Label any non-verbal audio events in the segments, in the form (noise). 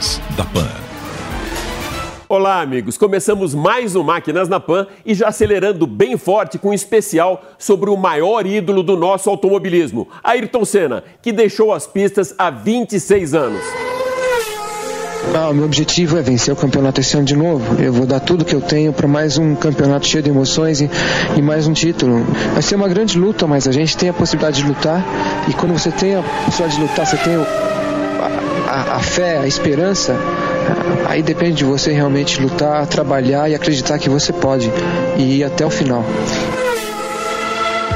Máquinas da Pan. Olá, amigos. Começamos mais um Máquinas na Pan e já acelerando bem forte com um especial sobre o maior ídolo do nosso automobilismo, Ayrton Senna, que deixou as pistas há 26 anos. Ah, o meu objetivo é vencer o campeonato esse ano de novo. Eu vou dar tudo que eu tenho para mais um campeonato cheio de emoções e, e, mais um título. Vai ser uma grande luta, mas a gente tem a possibilidade de lutar. E quando você tem a possibilidade de lutar, você tem a, a, a fé, a esperança. Aí depende de você realmente lutar, trabalhar e acreditar que você pode e ir até o final.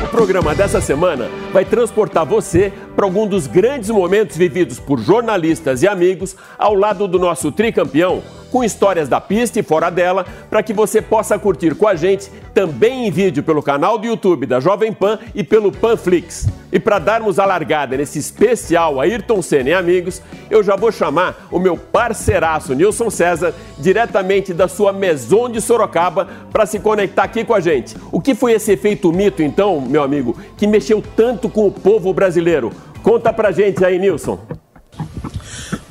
O programa dessa semana vai transportar você para algum dos grandes momentos vividos por jornalistas e amigos ao lado do nosso tricampeão, com histórias da pista e fora dela, para que você possa curtir com a gente também em vídeo pelo canal do YouTube da Jovem Pan e pelo Panflix. E para darmos a largada nesse especial Ayrton Senna e amigos, eu já vou chamar o meu parceiraço Nilson César, diretamente da sua Maison de Sorocaba, para se conectar aqui com a gente. O que foi esse efeito mito, então, meu amigo, que mexeu tanto com o povo brasileiro? Conta pra gente aí, Nilson.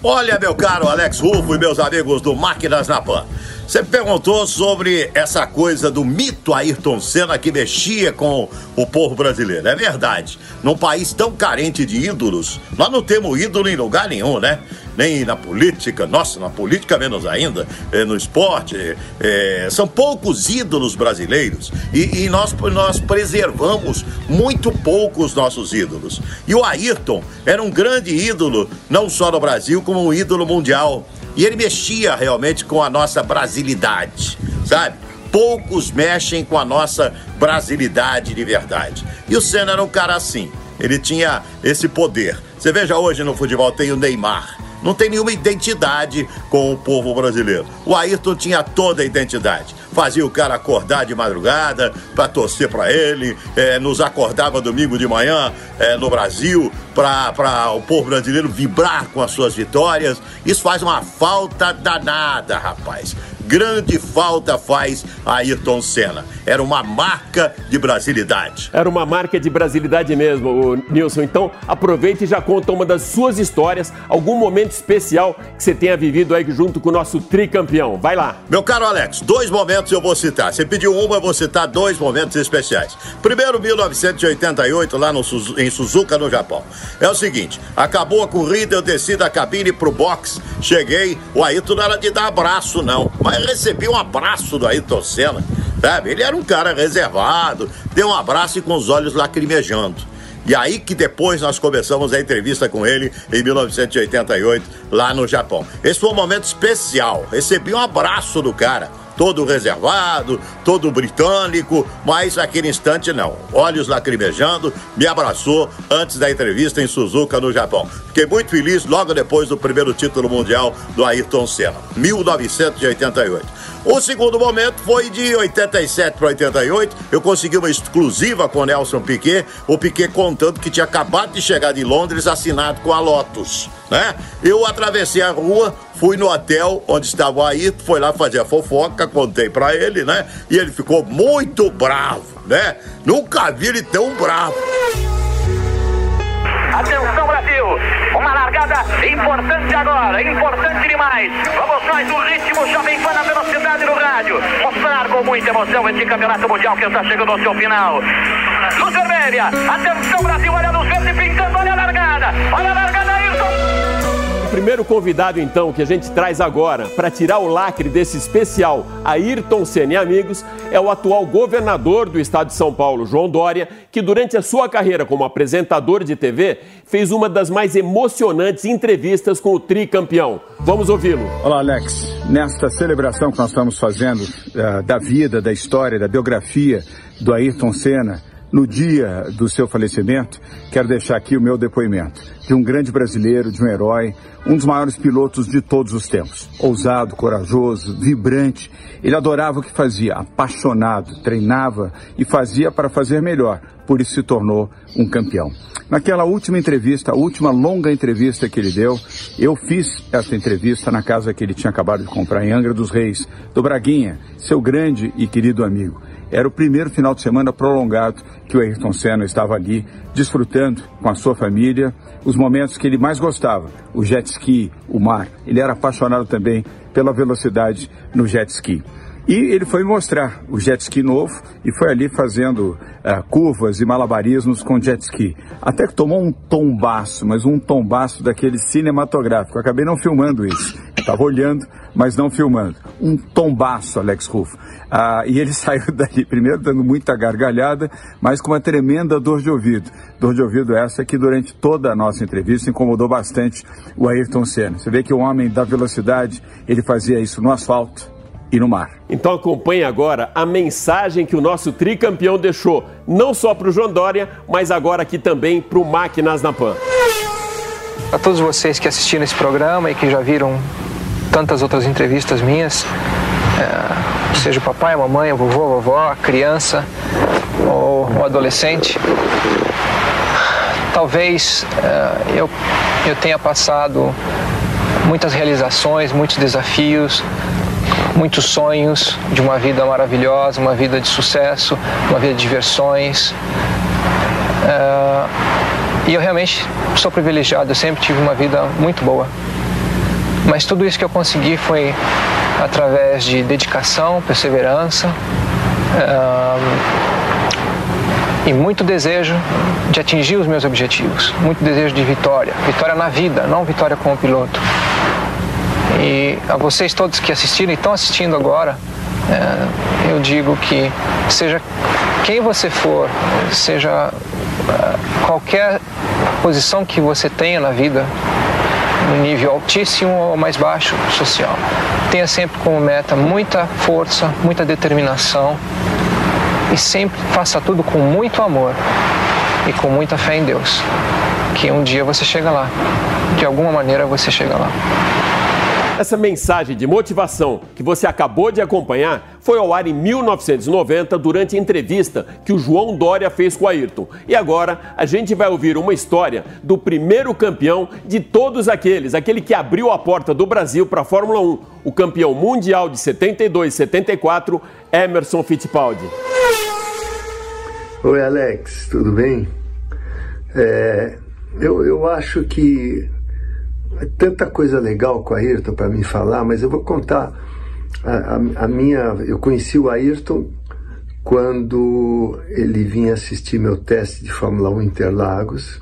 Olha, meu caro Alex Rufo e meus amigos do Máquinas na Pan. Você perguntou sobre essa coisa do mito Ayrton Senna que mexia com o povo brasileiro. É verdade. Num país tão carente de ídolos, nós não temos ídolo em lugar nenhum, né? Nem na política, nossa, na política menos ainda, é, no esporte. É, são poucos ídolos brasileiros e, e, nós, nós preservamos muito pouco os nossos ídolos. E o Ayrton era um grande ídolo, não só no Brasil, como um ídolo mundial. E ele mexia realmente com a nossa brasilidade, sabe? Poucos mexem com a nossa brasilidade de verdade. E o Senna era um cara assim. Ele tinha esse poder. Você veja hoje no futebol tem o Neymar não tem nenhuma identidade com o povo brasileiro. O Ayrton tinha toda a identidade. Fazia o cara acordar de madrugada para torcer para ele, é, nos acordava domingo de manhã é, no Brasil para o povo brasileiro vibrar com as suas vitórias. Isso faz uma falta danada, rapaz grande falta faz Ayrton Senna. Era uma marca de brasilidade. Era uma marca de brasilidade mesmo, Nilson. Então, aproveite e já conta uma das suas histórias, algum momento especial que você tenha vivido aí junto com o nosso tricampeão. Vai lá. Meu caro Alex, dois momentos eu vou citar. Você pediu uma, eu vou citar dois momentos especiais. Primeiro, 1988, lá no, em Suzuka, no Japão. É o seguinte, acabou a corrida, eu desci da cabine pro box, cheguei, o Ayrton não era de dar abraço, não. Mas recebi um abraço do Ayrton Senna, sabe? Ele era um cara reservado, deu um abraço e com os olhos lacrimejando. E aí que depois nós começamos a entrevista com ele em 1988, lá no Japão. Esse foi um momento especial. Recebi um abraço do cara todo reservado, todo britânico, mas naquele instante não. Olhos lacrimejando, me abraçou antes da entrevista em Suzuka, no Japão. Fiquei muito feliz logo depois do primeiro título mundial do Ayrton Senna, 1988. O segundo momento foi de 87 para 88. Eu consegui uma exclusiva com Nelson Piquet. O Piquet contando que tinha acabado de chegar de Londres assinado com a Lotus. Né? Eu atravessei a rua, fui no hotel onde estava o Ayrton, foi lá fazer a fofoca, contei para ele, né? E ele ficou muito bravo, né? Nunca vi ele tão bravo. Atenção, importante agora, importante demais. Vamos nós no ritmo Jovem Pan na velocidade do rádio. Mostrar com muita emoção esse campeonato mundial que está chegando ao seu final. Luz vermelha, atenção, Brasil, olha a luz verde pintando, olha a largada, olha a largada, Ayrton primeiro convidado, então, que a gente traz agora para tirar o lacre desse especial Ayrton Senna e amigos é o atual governador do estado de São Paulo, João Dória, que durante a sua carreira como apresentador de TV fez uma das mais emocionantes entrevistas com o tricampeão. Vamos ouvi-lo. Olá, Alex. Nesta celebração que nós estamos fazendo uh, da vida, da história, da biografia do Ayrton Senna, no dia do seu falecimento, quero deixar aqui o meu depoimento de um grande brasileiro, de um herói, um dos maiores pilotos de todos os tempos. Ousado, corajoso, vibrante. Ele adorava o que fazia, apaixonado, treinava e fazia para fazer melhor. Por isso se tornou um campeão. Naquela última entrevista, a última longa entrevista que ele deu, eu fiz essa entrevista na casa que ele tinha acabado de comprar em Angra dos Reis, do Braguinha, seu grande e querido amigo. Era o primeiro final de semana prolongado que o Ayrton Senna estava ali desfrutando com a sua família os momentos que ele mais gostava, o jet ski, o mar. Ele era apaixonado também pela velocidade no jet ski. E ele foi mostrar o jet ski novo e foi ali fazendo uh, curvas e malabarismos com jet ski. Até que tomou um tombaço, mas um tombaço daquele cinematográfico. Acabei não filmando isso. Estava olhando, mas não filmando. Um tombaço, Alex Ruff. Uh, e ele (laughs) saiu dali, primeiro dando muita gargalhada, mas com uma tremenda dor de ouvido. Dor de ouvido essa que durante toda a nossa entrevista incomodou bastante o Ayrton Senna. Você vê que o homem da velocidade, ele fazia isso no asfalto, e no mar. Então acompanhe agora a mensagem que o nosso tricampeão deixou, não só para o João Dória, mas agora aqui também para o Máquinas na Pan. A todos vocês que assistiram esse programa e que já viram tantas outras entrevistas minhas, é, seja o papai, a mamãe, a vovô, a vovó, a criança ou o adolescente, talvez é, eu, eu tenha passado muitas realizações, muitos desafios, muitos sonhos de uma vida maravilhosa, uma vida de sucesso, uma vida de diversões. Uh, e eu realmente sou privilegiado, eu sempre tive uma vida muito boa. Mas tudo isso que eu consegui foi através de dedicação, perseverança uh, e muito desejo de atingir os meus objetivos, muito desejo de vitória, vitória na vida, não vitória como piloto. E a vocês todos que assistiram e estão assistindo agora, é, eu digo que seja quem você for, seja é, qualquer posição que você tenha na vida, no nível altíssimo ou mais baixo social, tenha sempre como meta muita força, muita determinação e sempre faça tudo com muito amor e com muita fé em Deus, que um dia você chega lá, de alguma maneira você chega lá. Essa mensagem de motivação que você acabou de acompanhar foi ao ar em 1990 durante a entrevista que o João Dória fez com o Ayrton. E agora a gente vai ouvir uma história do primeiro campeão de todos aqueles, aquele que abriu a porta do Brasil para a Fórmula 1, o campeão mundial de 72 e 74, Emerson Fittipaldi. Oi, Alex, tudo bem? É, eu, eu acho que é tanta coisa legal com o Ayrton para me falar, mas eu vou contar a, a, a, minha. Eu conheci o Ayrton quando ele vinha assistir meu teste de Fórmula 1 Interlagos.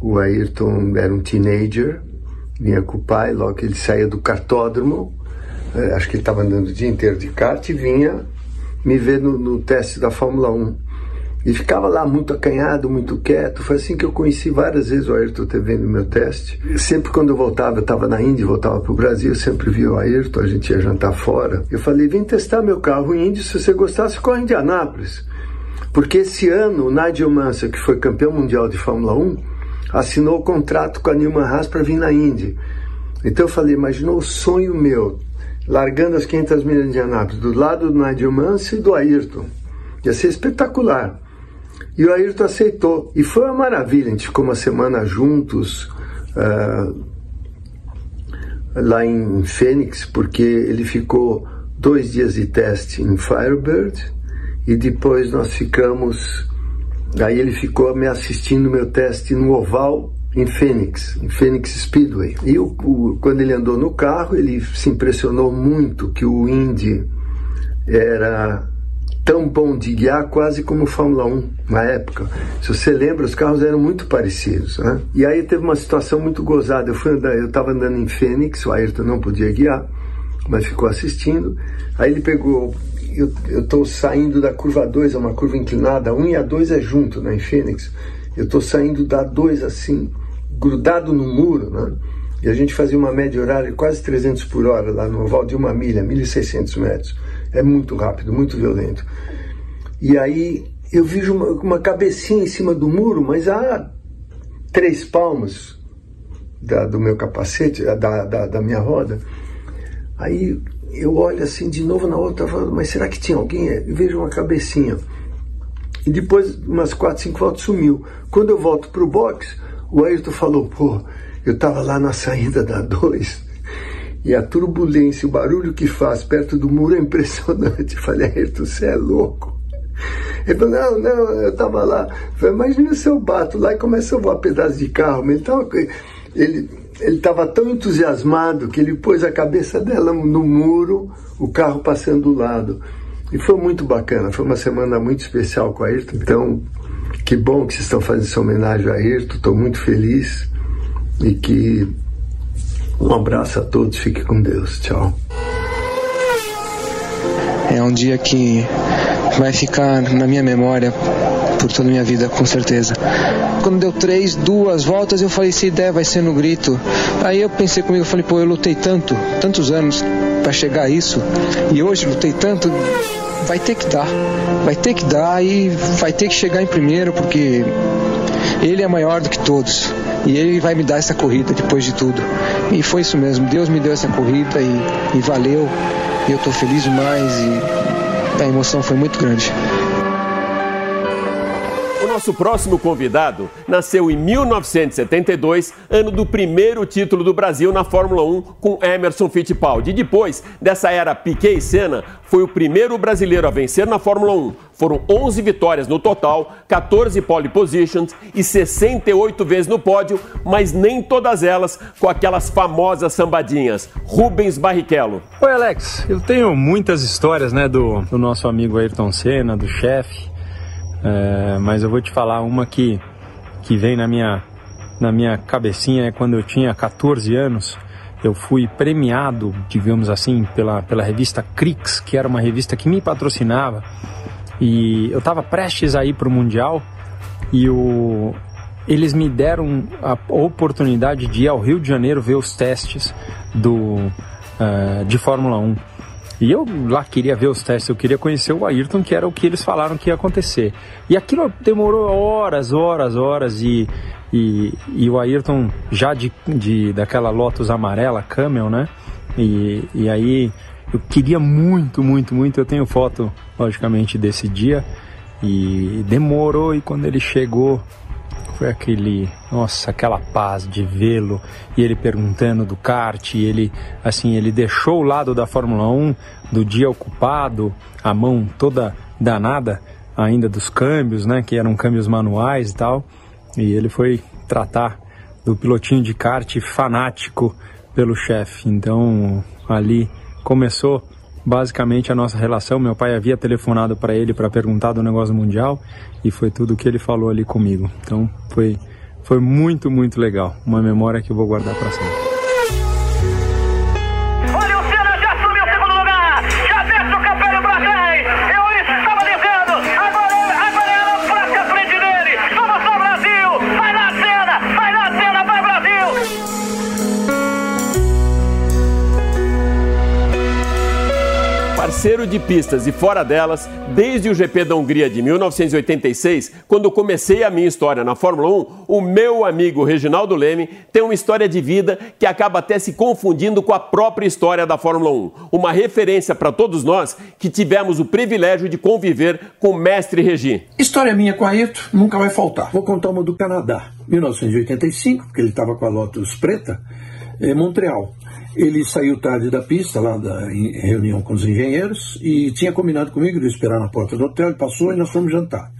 O Ayrton era um teenager, vinha com o pai, logo que ele saía do cartódromo, é, acho que ele estava andando o dia inteiro de kart e vinha me ver no, no teste da Fórmula 1. E ficava lá muito acanhado, muito quieto. Foi assim que eu conheci várias vezes o Ayrton TV no meu teste. Sempre quando eu voltava, eu estava na Índia, voltava para o Brasil, eu sempre via o Ayrton, a gente ia jantar fora. Eu falei, vem testar meu carro Indy, se você gostar, você corre em Indianápolis. Porque esse ano, o Nigel Mansell, que foi campeão mundial de Fórmula 1, assinou o contrato com a Newman Haas para vir na Indy. Então eu falei, imaginou o sonho meu, largando as 500 milhas de Indianápolis, do lado do Nigel Mansell e do Ayrton. Ia ser espetacular. E o Ayrton aceitou. E foi uma maravilha. A gente ficou uma semana juntos uh, lá em Fênix, porque ele ficou dois dias de teste em Firebird e depois nós ficamos. Aí ele ficou me assistindo meu teste no oval em Fênix, em Fênix Speedway. E quando ele andou no carro, ele se impressionou muito que o Indy era tão bom de guiar quase como Fórmula 1 na época. Se você lembra, os carros eram muito parecidos. Né? E aí teve uma situação muito gozada. Eu fui andar, eu estava andando em Fênix, o Ayrton não podia guiar, mas ficou assistindo. Aí ele pegou, eu estou saindo da curva 2, é uma curva inclinada, a 1 e a 2 é junto, né, em Fênix. Eu estou saindo da 2 assim, grudado no muro, né? E a gente fazia uma média horária de quase 300 por hora lá no oval de uma milha, 1.600 metros. É muito rápido, muito violento. E aí eu vejo uma, uma cabecinha em cima do muro, mas a três palmos da, do meu capacete, da, da, da, minha roda. Aí eu olho assim de novo na outra, falo, mas será que tinha alguém? Eu vejo uma cabecinha. E depois, umas quatro, cinco voltas, sumiu. Quando eu volto pro box, o Ayrton falou, pô, eu tava lá na saída da 2 e a turbulência, o barulho que faz perto do muro é impressionante. Eu falei, Ayrton, você é louco. Ele falou, não, não, eu estava lá. Eu falei, imagina se eu bato lá e começa a voar pedaço de carro. Então, ele ele estava tão entusiasmado que ele pôs a cabeça dela no muro, o carro passando do lado. E foi muito bacana, foi uma semana muito especial com a Ayrton. Então, que bom que vocês estão fazendo essa homenagem a Ayrton, estou muito feliz. E que um abraço a todos, fique com Deus. Tchau. É um dia que vai ficar na minha memória por toda a minha vida, com certeza. Quando deu três, duas voltas, eu falei, se ideia vai ser no grito. Aí eu pensei comigo, falei, pô, eu lutei tanto, tantos anos para chegar a isso, e hoje lutei tanto, vai ter que dar. Vai ter que dar e vai ter que chegar em primeiro, porque ele é maior do que todos. E ele vai me dar essa corrida depois de tudo. E foi isso mesmo. Deus me deu essa corrida e, e valeu. E eu estou feliz demais e a emoção foi muito grande. Nosso próximo convidado nasceu em 1972, ano do primeiro título do Brasil na Fórmula 1 com Emerson Fittipaldi. E depois dessa era Piquet e Senna, foi o primeiro brasileiro a vencer na Fórmula 1. Foram 11 vitórias no total, 14 pole positions e 68 vezes no pódio, mas nem todas elas com aquelas famosas sambadinhas. Rubens Barrichello. Oi, Alex. Eu tenho muitas histórias, né, do, do nosso amigo Ayrton Senna, do chefe. É, mas eu vou te falar uma que, que vem na minha, na minha cabecinha, é quando eu tinha 14 anos, eu fui premiado, digamos assim, pela, pela revista Crix, que era uma revista que me patrocinava, e eu estava prestes a ir para o Mundial, e o, eles me deram a oportunidade de ir ao Rio de Janeiro ver os testes do, uh, de Fórmula 1. E eu lá queria ver os testes, eu queria conhecer o Ayrton, que era o que eles falaram que ia acontecer. E aquilo demorou horas, horas, horas e, e, e o Ayrton já de, de daquela Lotus amarela, Camel, né? E, e aí eu queria muito, muito, muito. Eu tenho foto, logicamente, desse dia. E demorou e quando ele chegou, foi aquele, nossa, aquela paz de vê-lo e ele perguntando do kart, e ele, assim, ele deixou o lado da Fórmula 1 do dia ocupado, a mão toda danada ainda dos câmbios, né, que eram câmbios manuais e tal, e ele foi tratar do pilotinho de kart fanático pelo chefe. Então, ali começou basicamente a nossa relação. Meu pai havia telefonado para ele para perguntar do negócio mundial e foi tudo o que ele falou ali comigo. Então foi, foi muito, muito legal. Uma memória que eu vou guardar para sempre. Parceiro de pistas e fora delas desde o GP da Hungria de 1986, quando comecei a minha história na Fórmula 1. O meu amigo Reginaldo Leme tem uma história de vida que acaba até se confundindo com a própria história da Fórmula 1. Uma referência para todos nós que tivemos o privilégio de conviver com o mestre Regi. História minha com a Ayrton nunca vai faltar. Vou contar uma do Canadá. 1985, porque ele estava com a Lotus preta, em Montreal. Ele saiu tarde da pista, lá da em reunião com os engenheiros, e tinha combinado comigo de esperar na porta do hotel, ele passou e nós fomos jantar.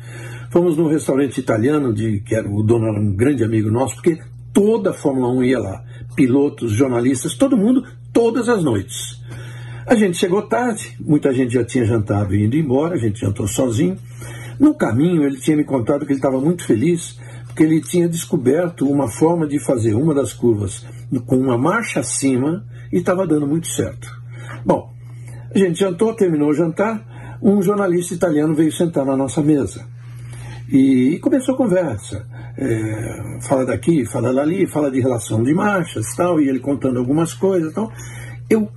Fomos num restaurante italiano, de, que era, o dono era um grande amigo nosso, porque toda a Fórmula 1 ia lá. Pilotos, jornalistas, todo mundo, todas as noites. A gente chegou tarde, muita gente já tinha jantado e indo embora, a gente jantou sozinho. No caminho, ele tinha me contado que ele estava muito feliz, porque ele tinha descoberto uma forma de fazer uma das curvas com uma marcha acima e estava dando muito certo. Bom, a gente jantou, terminou o jantar, um jornalista italiano veio sentar na nossa mesa e, e começou a conversa. É, fala daqui, fala dali, fala de relação de marchas tal, e ele contando algumas coisas tal. Eu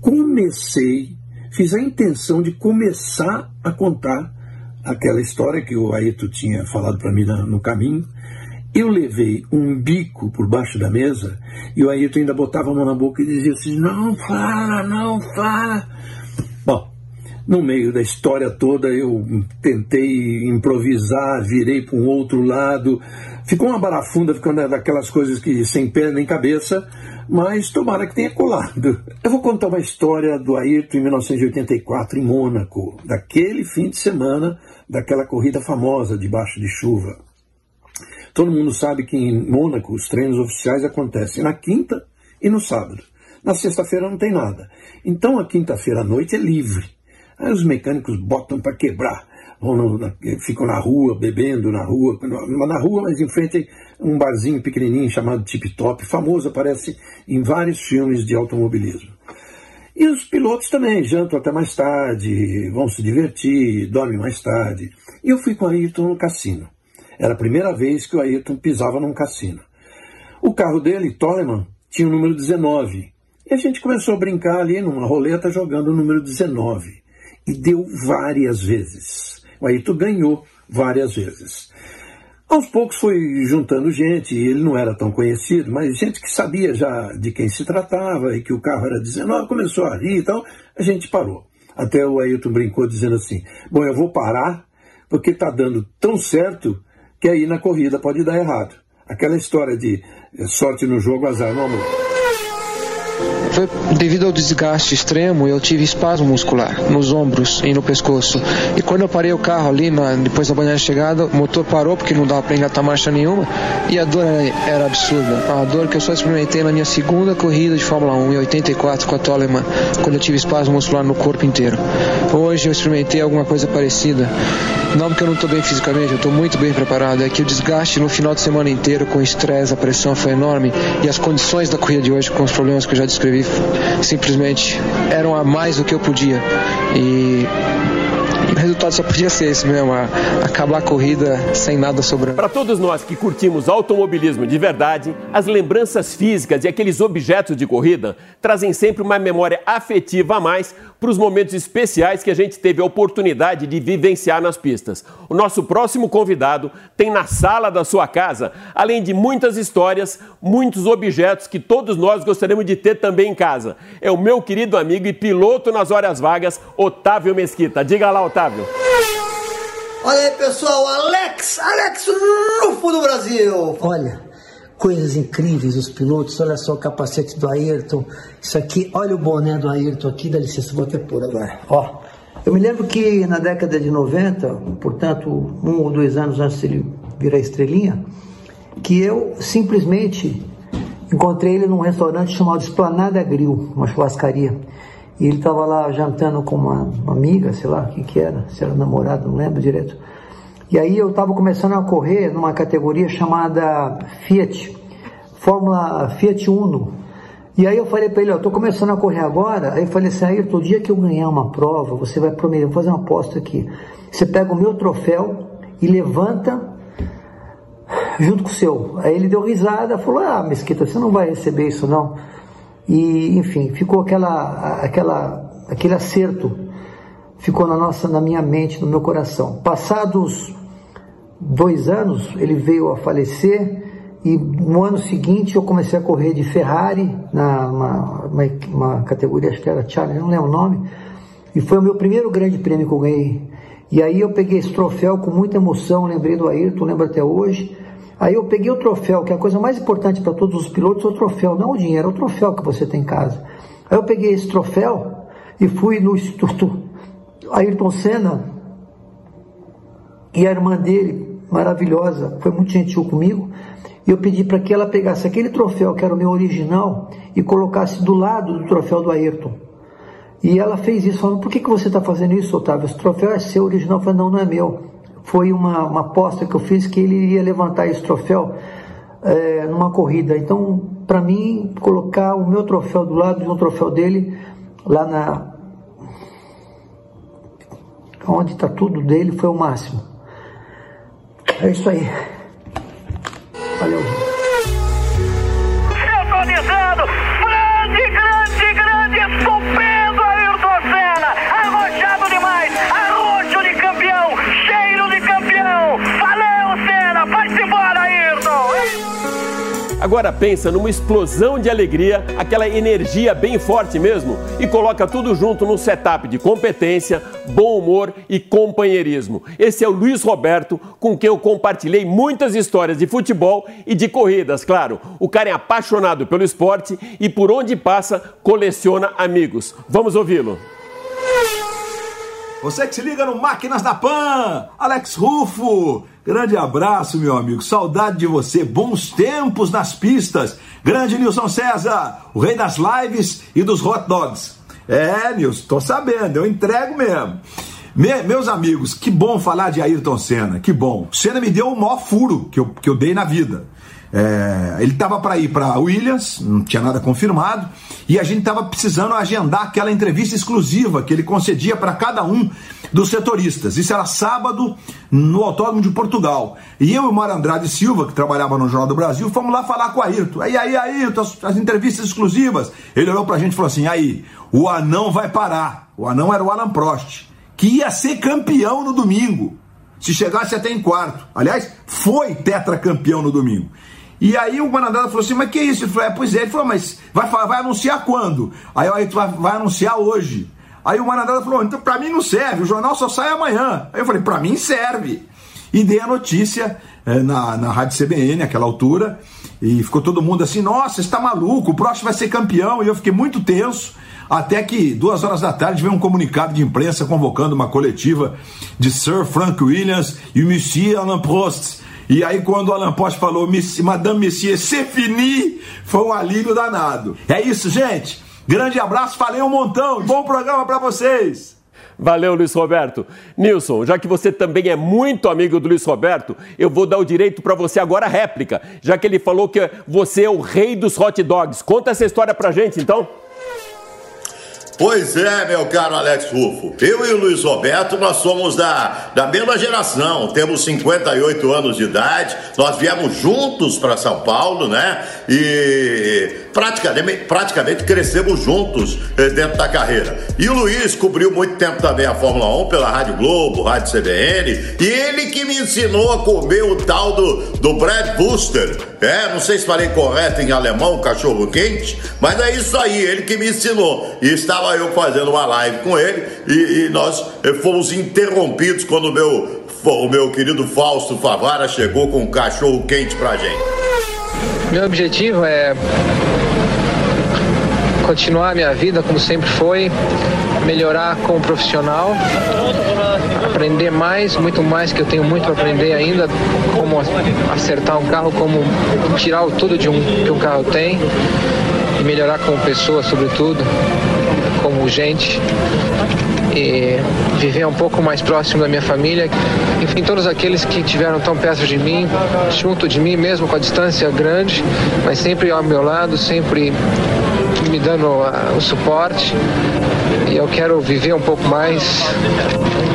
comecei, fiz a intenção de começar a contar aquela história que o Aito tinha falado para mim no caminho, eu levei um bico por baixo da mesa e o Ayrton ainda botava a mão na boca e dizia assim: Não fala, não fala. Bom, no meio da história toda eu tentei improvisar, virei para um outro lado. Ficou uma barafunda, ficou daquelas coisas que sem pé nem cabeça, mas tomara que tenha colado. Eu vou contar uma história do Ayrton em 1984 em Mônaco, daquele fim de semana daquela corrida famosa debaixo de chuva. Todo mundo sabe que em Mônaco os treinos oficiais acontecem na quinta e no sábado. Na sexta-feira não tem nada. Então a quinta-feira à noite é livre. Aí os mecânicos botam para quebrar. Vão na, ficam na rua, bebendo na rua, na rua, mas em frente um barzinho pequenininho chamado Tip Top, famoso, aparece em vários filmes de automobilismo. E os pilotos também jantam até mais tarde, vão se divertir, dormem mais tarde. E eu fui com o Ayrton no cassino. Era a primeira vez que o Ayrton pisava num cassino. O carro dele, Toleman, tinha o número 19. E a gente começou a brincar ali numa roleta jogando o número 19. E deu várias vezes. O Ayrton ganhou várias vezes. Aos poucos foi juntando gente, ele não era tão conhecido, mas gente que sabia já de quem se tratava e que o carro era 19, começou a rir e tal, a gente parou. Até o Ailton brincou dizendo assim: Bom, eu vou parar porque está dando tão certo que aí na corrida pode dar errado. Aquela história de eh, sorte no jogo, azar no amor. Foi devido ao desgaste extremo, eu tive espasmo muscular nos ombros e no pescoço. E quando eu parei o carro ali, na, depois da banheira chegada, o motor parou porque não dava para engatar marcha nenhuma e a dor era, era, absurda. A dor que eu só experimentei na minha segunda corrida de Fórmula 1 em 84 com a Toleman, quando eu tive espasmo muscular no corpo inteiro. Hoje eu experimentei alguma coisa parecida. Não porque eu não estou bem fisicamente, eu estou muito bem preparado. É que o desgaste no final de semana inteiro com o estresse, a pressão foi enorme e as condições da corrida de hoje com os problemas que eu já descrevi simplesmente eram a mais do que eu podia. E o resultado só podia ser esse mesmo, acabar a corrida sem nada sobrando. Para todos nós que curtimos automobilismo de verdade, as lembranças físicas e aqueles objetos de corrida trazem sempre uma memória afetiva a mais para os momentos especiais que a gente teve a oportunidade de vivenciar nas pistas. O nosso próximo convidado tem na sala da sua casa, além de muitas histórias, muitos objetos que todos nós gostaríamos de ter também em casa. É o meu querido amigo e piloto nas horas vagas, Otávio Mesquita. Diga lá, Otávio. Olha aí, pessoal, Alex, Alex Rufo do Brasil. Olha, coisas incríveis os pilotos. Olha só o capacete do Ayrton. Isso aqui, olha o boné do Ayrton aqui. Dá licença, vou até pôr agora. Ó, eu me lembro que na década de 90, portanto, um ou dois anos antes de ele virar estrelinha, que eu simplesmente encontrei ele num restaurante chamado Esplanada Grill, uma churrascaria. E ele estava lá jantando com uma, uma amiga, sei lá o que, era, se era namorado, não lembro direito. E aí eu estava começando a correr numa categoria chamada Fiat, Fórmula Fiat Uno. E aí eu falei para ele, eu estou começando a correr agora. Aí eu falei assim, aí todo dia que eu ganhar uma prova, você vai prometer, vou fazer uma aposta aqui. Você pega o meu troféu e levanta junto com o seu. Aí ele deu risada, falou, ah, Mesquita, você não vai receber isso não. E, enfim, ficou aquela, aquela, aquele acerto ficou na nossa, na minha mente, no meu coração. Passados dois anos, ele veio a falecer e no ano seguinte eu comecei a correr de Ferrari na uma, uma, uma categoria acho que era Charlie, não lembro o nome, e foi o meu primeiro grande prêmio que eu ganhei. E aí eu peguei esse troféu com muita emoção, lembrei do Ayrton, lembro até hoje. Aí eu peguei o troféu, que é a coisa mais importante para todos os pilotos, é o troféu, não o dinheiro, é o troféu que você tem em casa. Aí eu peguei esse troféu e fui no Instituto Ayrton Senna e a irmã dele, maravilhosa, foi muito gentil comigo. E eu pedi para que ela pegasse aquele troféu que era o meu original e colocasse do lado do troféu do Ayrton. E ela fez isso, falando, por que, que você está fazendo isso, Otávio? Esse troféu é seu original. Eu falei, não, não é meu. Foi uma, uma aposta que eu fiz que ele iria levantar esse troféu é, numa corrida. Então, para mim, colocar o meu troféu do lado de um troféu dele, lá na, onde está tudo dele, foi o máximo. É isso aí. Valeu, dizendo, grande, grande, grande, estupendo Agora pensa numa explosão de alegria, aquela energia bem forte mesmo, e coloca tudo junto num setup de competência, bom humor e companheirismo. Esse é o Luiz Roberto, com quem eu compartilhei muitas histórias de futebol e de corridas, claro. O cara é apaixonado pelo esporte e por onde passa coleciona amigos. Vamos ouvi-lo. Você que se liga no Máquinas da Pan, Alex Rufo. Grande abraço, meu amigo. Saudade de você. Bons tempos nas pistas. Grande Nilson César, o rei das lives e dos hot dogs. É, Nilson, tô sabendo, eu entrego mesmo. Me, meus amigos, que bom falar de Ayrton Senna, que bom. Senna me deu o maior furo que eu, que eu dei na vida. É, ele estava para ir para Williams, não tinha nada confirmado, e a gente estava precisando agendar aquela entrevista exclusiva que ele concedia para cada um dos setoristas. Isso era sábado no Autódromo de Portugal. E eu e o Mário Andrade Silva, que trabalhava no Jornal do Brasil, fomos lá falar com o Ayrton. Aí, aí, Ayrton, as, as entrevistas exclusivas. Ele olhou para a gente e falou assim: aí, o anão vai parar. O anão era o Alan Prost, que ia ser campeão no domingo. Se chegasse até em quarto. Aliás, foi tetracampeão no domingo. E aí o Manandara falou assim, mas que isso? Ele falou, é, pois é. Ele falou, mas vai, vai anunciar quando? Aí Ayrton vai, vai anunciar hoje. Aí o Manandara falou, então pra mim não serve, o jornal só sai amanhã. Aí eu falei, pra mim serve. E dei a notícia é, na, na Rádio CBN, naquela altura, e ficou todo mundo assim, nossa, está maluco, o próximo vai ser campeão. E eu fiquei muito tenso, até que duas horas da tarde veio um comunicado de imprensa convocando uma coletiva de Sir Frank Williams e Monsieur Alain Prost e aí, quando o Alan Post falou Madame Messier, c'est fini, foi um alívio danado. É isso, gente. Grande abraço, falei um montão. Bom programa para vocês. Valeu, Luiz Roberto. Nilson, já que você também é muito amigo do Luiz Roberto, eu vou dar o direito para você agora a réplica, já que ele falou que você é o rei dos hot dogs. Conta essa história pra gente, então. Pois é, meu caro Alex Rufo. Eu e o Luiz Roberto, nós somos da, da mesma geração, temos 58 anos de idade, nós viemos juntos para São Paulo, né? E praticamente, praticamente crescemos juntos eh, dentro da carreira. E o Luiz cobriu muito tempo também a Fórmula 1 pela Rádio Globo, Rádio CBN, e ele que me ensinou a comer o tal do, do Brad Booster. É, não sei se falei correto em alemão, cachorro quente, mas é isso aí, ele que me ensinou. E estava eu fazendo uma live com ele e, e nós eh, fomos interrompidos quando o meu, o meu querido Fausto Favara chegou com um cachorro quente pra gente. Meu objetivo é continuar a minha vida como sempre foi, melhorar como profissional, aprender mais, muito mais que eu tenho muito para aprender ainda, como acertar um carro, como tirar tudo de um que um carro tem e melhorar como pessoa, sobretudo, como gente e viver um pouco mais próximo da minha família. Enfim, todos aqueles que tiveram tão perto de mim, junto de mim, mesmo com a distância grande, mas sempre ao meu lado, sempre me dando uh, o suporte. E eu quero viver um pouco mais,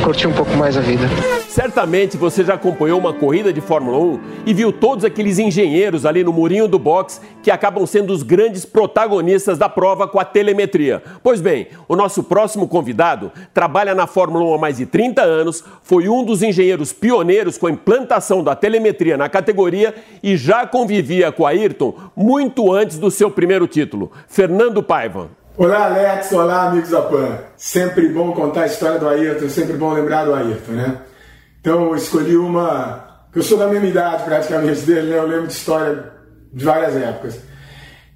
curtir um pouco mais a vida. Certamente você já acompanhou uma corrida de Fórmula 1 e viu todos aqueles engenheiros ali no murinho do box que acabam sendo os grandes protagonistas da prova com a telemetria. Pois bem, o nosso próximo convidado trabalha na Fórmula 1 há mais de 30 anos, foi um dos engenheiros pioneiros com a implantação da telemetria na categoria e já convivia com a Ayrton muito antes do seu primeiro título. Fernando Paiva. Olá, Alex. Olá, amigos da PAN. Sempre bom contar a história do Ayrton, sempre bom lembrar do Ayrton, né? Então eu escolhi uma. Eu sou da mesma idade praticamente dele, né? Eu lembro de história de várias épocas.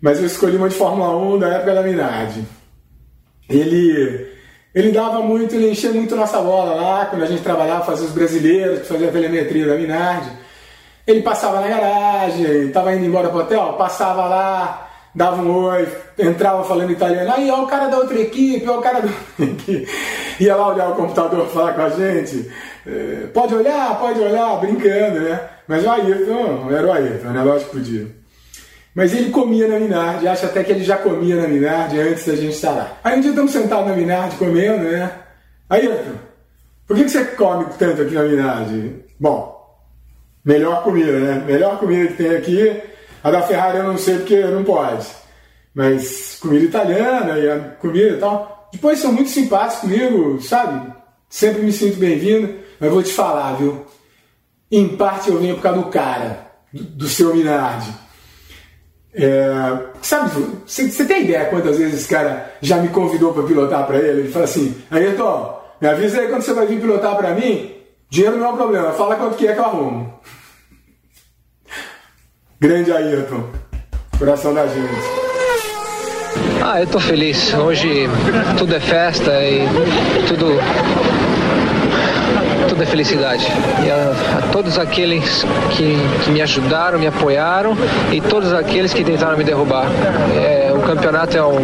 Mas eu escolhi uma de Fórmula 1 da época da Minardi. Ele, ele dava muito, ele enchia muito nossa bola lá, quando a gente trabalhava, fazia os brasileiros, fazia a telemetria da Minardi. Ele passava na garagem, estava indo embora pro hotel, passava lá, dava um oi, entrava falando italiano, aí ó o cara da outra equipe, ó o cara da (laughs) outra equipe. Ia lá olhar o computador falar com a gente. É, pode olhar, pode olhar, brincando, né? Mas o Ayrton, era o Ayrton, né? Lógico que podia. Mas ele comia na Minardi, acho até que ele já comia na Minardi antes da gente estar lá. Aí um dia estamos sentados na Minardi comendo, né? Ayrton, por que, você come tanto aqui na Minardi? Bom, melhor comida, né? Melhor comida que tem aqui. A da Ferrari eu não sei porque não pode. Mas comida italiana e comida e tal. Depois são muito simpáticos comigo, sabe? Sempre me sinto bem-vindo. Mas vou te falar, viu? Em parte eu venho por causa do cara, do, do seu Minardi. É, sabe, você tem ideia quantas vezes esse cara já me convidou para pilotar para ele? Ele fala assim: Ayrton, me avisa aí quando você vai vir pilotar para mim. Dinheiro não é um problema, fala quanto que é que eu arrumo. Grande Ayrton, coração da gente. Ah, eu tô feliz. Hoje tudo é festa e tudo tudo é felicidade. E a, a todos aqueles que, que, me ajudaram, me apoiaram e todos aqueles que tentaram me derrubar. É, o campeonato é, um,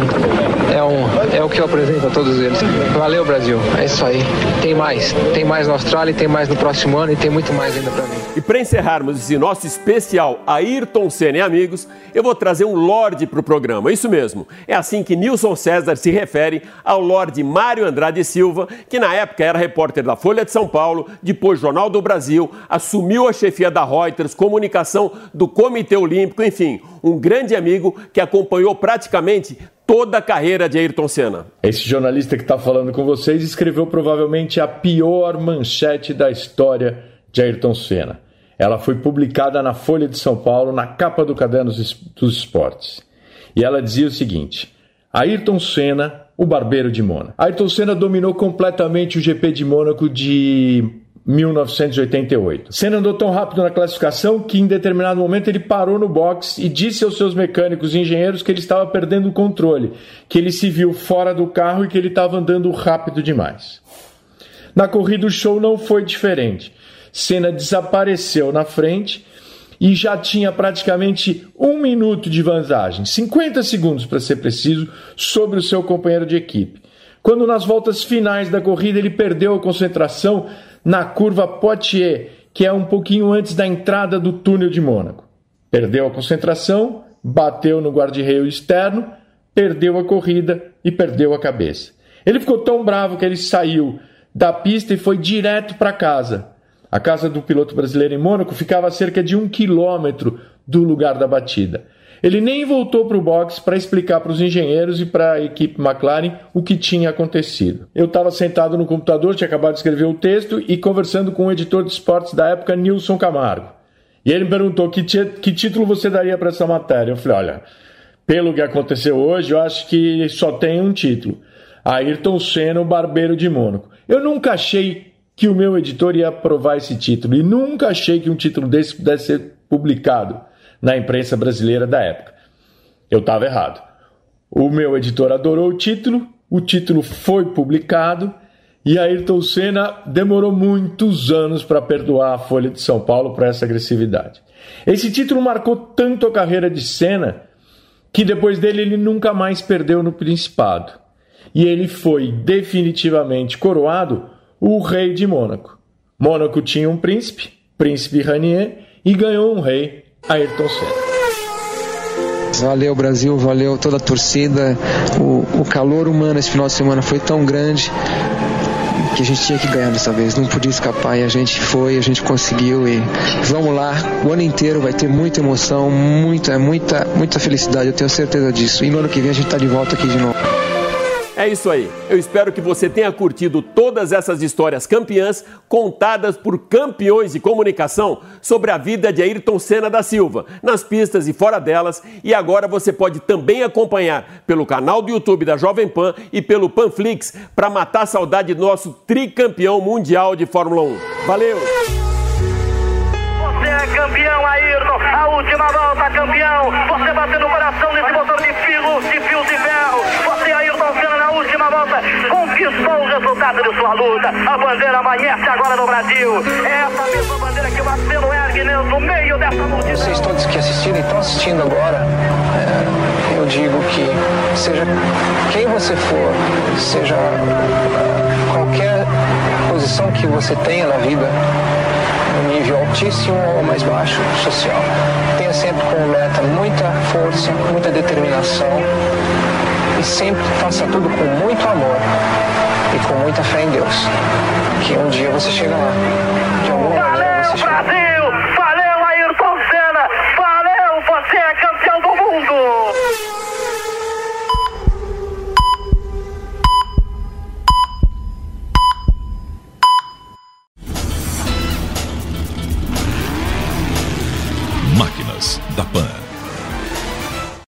é, um, é o que eu apresento a todos eles. Valeu, Brasil. É isso aí. Tem mais. Tem mais na Austrália, tem mais no próximo ano e tem muito mais ainda para mim. E para encerrarmos esse nosso especial Ayrton Senna e amigos, eu vou trazer um Lorde para o programa. Isso mesmo. É assim que Nilson César se refere ao Lorde Mário Andrade Silva, que na época era repórter da Folha de São Paulo Paulo, depois Jornal do Brasil, assumiu a chefia da Reuters, comunicação do Comitê Olímpico, enfim, um grande amigo que acompanhou praticamente toda a carreira de Ayrton Senna. Esse jornalista que está falando com vocês escreveu provavelmente a pior manchete da história de Ayrton Senna. Ela foi publicada na Folha de São Paulo, na capa do Caderno dos Esportes. E ela dizia o seguinte: Ayrton Senna o Barbeiro de Mônaco. Ayrton Senna dominou completamente o GP de Mônaco de 1988. Senna andou tão rápido na classificação que em determinado momento ele parou no box e disse aos seus mecânicos e engenheiros que ele estava perdendo o controle, que ele se viu fora do carro e que ele estava andando rápido demais. Na corrida o show não foi diferente. Senna desapareceu na frente e já tinha praticamente um minuto de vantagem, 50 segundos para ser preciso, sobre o seu companheiro de equipe. Quando nas voltas finais da corrida ele perdeu a concentração na curva Poitiers, que é um pouquinho antes da entrada do túnel de Mônaco. Perdeu a concentração, bateu no guarda-reio externo, perdeu a corrida e perdeu a cabeça. Ele ficou tão bravo que ele saiu da pista e foi direto para casa. A casa do piloto brasileiro em Mônaco ficava a cerca de um quilômetro do lugar da batida. Ele nem voltou para o box para explicar para os engenheiros e para a equipe McLaren o que tinha acontecido. Eu estava sentado no computador, tinha acabado de escrever o texto e conversando com o editor de esportes da época, Nilson Camargo. E ele me perguntou que, que título você daria para essa matéria. Eu falei: olha, pelo que aconteceu hoje, eu acho que só tem um título: Ayrton Senna, o Barbeiro de Mônaco. Eu nunca achei que o meu editor ia aprovar esse título e nunca achei que um título desse pudesse ser publicado na imprensa brasileira da época. Eu estava errado. O meu editor adorou o título, o título foi publicado e Ayrton Senna demorou muitos anos para perdoar a Folha de São Paulo por essa agressividade. Esse título marcou tanto a carreira de Senna que depois dele ele nunca mais perdeu no Principado. E ele foi definitivamente coroado o rei de Mônaco. Mônaco tinha um príncipe, príncipe Ranier, e ganhou um rei, Ayrton Senna. Valeu Brasil, valeu toda a torcida. O, o calor humano esse final de semana foi tão grande que a gente tinha que ganhar dessa vez, não podia escapar e a gente foi, a gente conseguiu e vamos lá, o ano inteiro vai ter muita emoção, muita, muita, muita felicidade, eu tenho certeza disso. E no ano que vem a gente está de volta aqui de novo. É isso aí. Eu espero que você tenha curtido todas essas histórias campeãs contadas por campeões de comunicação sobre a vida de Ayrton Senna da Silva, nas pistas e fora delas. E agora você pode também acompanhar pelo canal do YouTube da Jovem Pan e pelo Panflix para matar a saudade do nosso tricampeão mundial de Fórmula 1. Valeu! Você é campeão, Ayrton. A última volta, campeão. Você bateu no coração desse motor de fio, de fio de ferro. Você, Ayrton Senna, na última volta, conquistou o resultado de sua luta. A bandeira amanhece agora no Brasil. É essa mesma bandeira que o Marcelo ergue no meio dessa multidão. Vocês todos que assistiram e estão assistindo agora, é, eu digo que seja quem você for, seja qualquer posição que você tenha na vida, um nível altíssimo ou mais baixo social. Tenha sempre como meta muita força, muita determinação e sempre faça tudo com muito amor e com muita fé em Deus. Que um dia você chega lá.